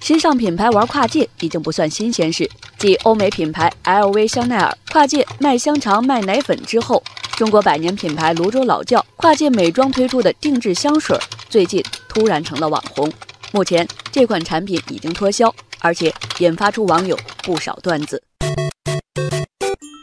时尚品牌玩跨界已经不算新鲜事。继欧美品牌 LV、香奈儿跨界卖香肠、卖奶粉之后，中国百年品牌泸州老窖跨界美妆推出的定制香水，最近突然成了网红。目前这款产品已经脱销，而且引发出网友不少段子。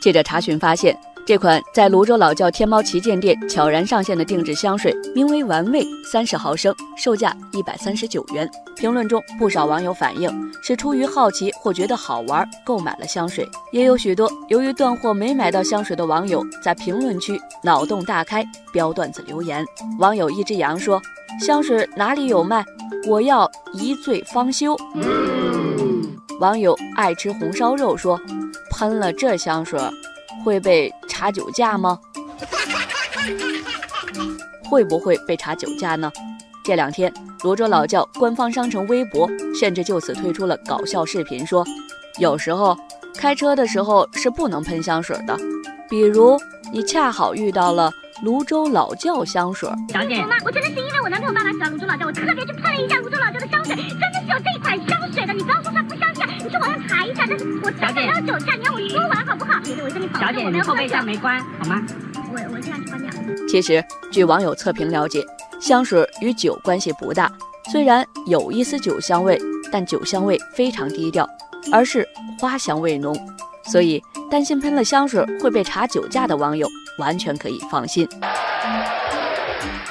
记者查询发现。这款在泸州老窖天猫旗舰店悄然上线的定制香水，名为“玩味”，三十毫升，售价一百三十九元。评论中，不少网友反映是出于好奇或觉得好玩购买了香水，也有许多由于断货没买到香水的网友在评论区脑洞大开，标段子留言。网友一只羊说：“香水哪里有卖？我要一醉方休。”网友爱吃红烧肉说：“喷了这香水会被。”查酒驾吗？会不会被查酒驾呢？这两天，泸州老窖官方商城微博甚至就此推出了搞笑视频，说有时候开车的时候是不能喷香水的，比如你恰好遇到了泸州老窖香水。小姐，我真的是因为我男朋友爸爸喜欢泸州老窖，我特别去喷了一下泸州老窖的香水，真的是有这款香水的，你不要说不相信，你去网上查一下，但是我真的没有酒驾？我跟你保证，小姐，你后备箱没关好吗？我我现在去关掉。其实，据网友测评了解，香水与酒关系不大，虽然有一丝酒香味，但酒香味非常低调，而是花香味浓，所以担心喷了香水会被查酒驾的网友完全可以放心。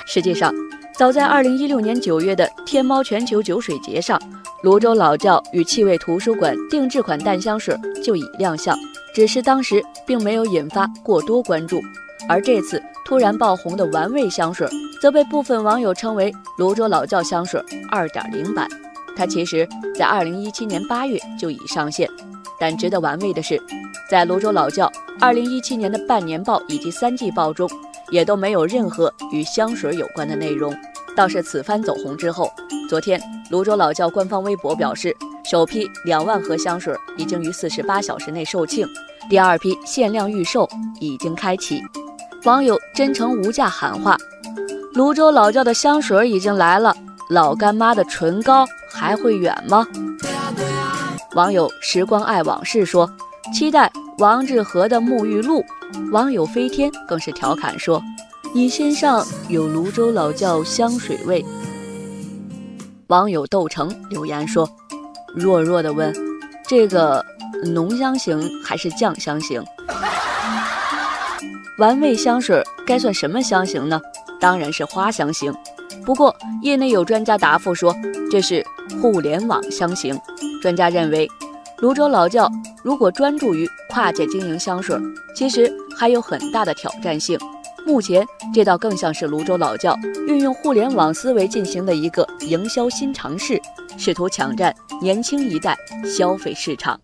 实际上，早在二零一六年九月的天猫全球酒水节上，泸州老窖与气味图书馆定制款淡香水就已亮相。只是当时并没有引发过多关注，而这次突然爆红的玩味香水，则被部分网友称为泸州老窖香水2.0版。它其实在2017年8月就已上线，但值得玩味的是，在泸州老窖2017年的半年报以及三季报中，也都没有任何与香水有关的内容。倒是此番走红之后，昨天泸州老窖官方微博表示。首批两万盒香水已经于四十八小时内售罄，第二批限量预售已经开启。网友真诚无价喊话：“泸州老窖的香水已经来了，老干妈的唇膏还会远吗？”网友时光爱往事说：“期待王致和的沐浴露。”网友飞天更是调侃说：“你身上有泸州老窖香水味。”网友窦成留言说。弱弱的问：“这个浓香型还是酱香型？玩味香水该算什么香型呢？当然是花香型。不过业内有专家答复说，这是互联网香型。专家认为，泸州老窖如果专注于跨界经营香水，其实还有很大的挑战性。目前这倒更像是泸州老窖运用互联网思维进行的一个营销新尝试。试图抢占年轻一代消费市场。